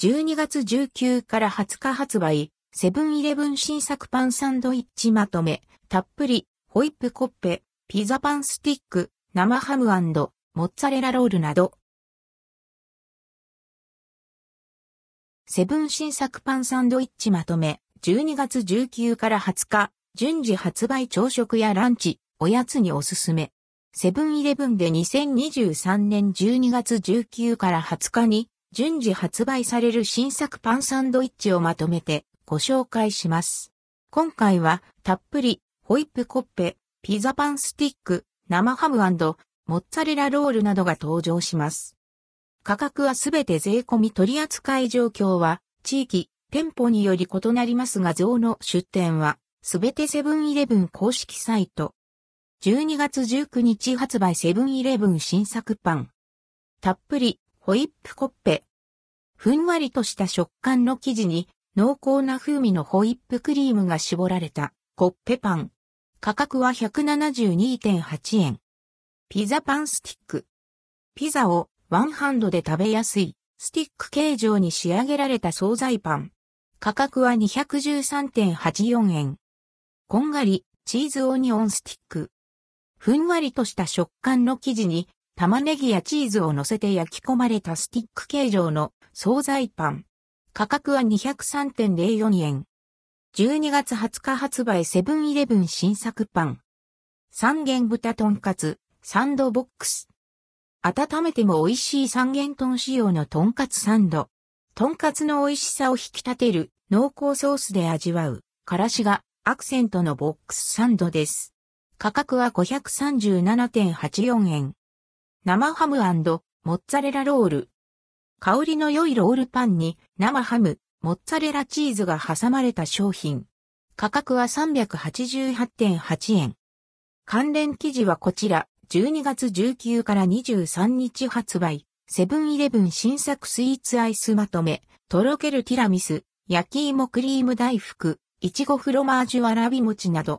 12月19から20日発売、セブンイレブン新作パンサンドイッチまとめ、たっぷり、ホイップコッペ、ピザパンスティック、生ハムモッツァレラロールなど。セブン新作パンサンドイッチまとめ、12月19から20日、順次発売朝食やランチ、おやつにおすすめ。セブンイレブンで2023年12月19から20日に順次発売される新作パンサンドイッチをまとめてご紹介します。今回はたっぷりホイップコッペ、ピザパンスティック、生ハムモッツァレラロールなどが登場します。価格はすべて税込み取扱い状況は地域、店舗により異なりますが像の出店はすべてセブンイレブン公式サイト。12月19日発売セブンイレブン新作パン。たっぷりホイップコッペ。ふんわりとした食感の生地に濃厚な風味のホイップクリームが絞られたコッペパン。価格は172.8円。ピザパンスティック。ピザをワンハンドで食べやすいスティック形状に仕上げられた惣菜パン。価格は213.84円。こんがりチーズオニオンスティック。ふんわりとした食感の生地に玉ねぎやチーズを乗せて焼き込まれたスティック形状の惣菜パン。価格は203.04円。12月20日発売セブンイレブン新作パン。三元豚とんかつ、サンドボックス。温めても美味しい三元豚仕様のとんかつサンド。とんかつの美味しさを引き立てる濃厚ソースで味わう、からしがアクセントのボックスサンドです。価格は537.84円。生ハムモッツァレラロール。香りの良いロールパンに生ハム、モッツァレラチーズが挟まれた商品。価格は388.8円。関連記事はこちら、12月19から23日発売、セブンイレブン新作スイーツアイスまとめ、とろけるティラミス、焼き芋クリーム大福、いちごフロマージュわらび餅など、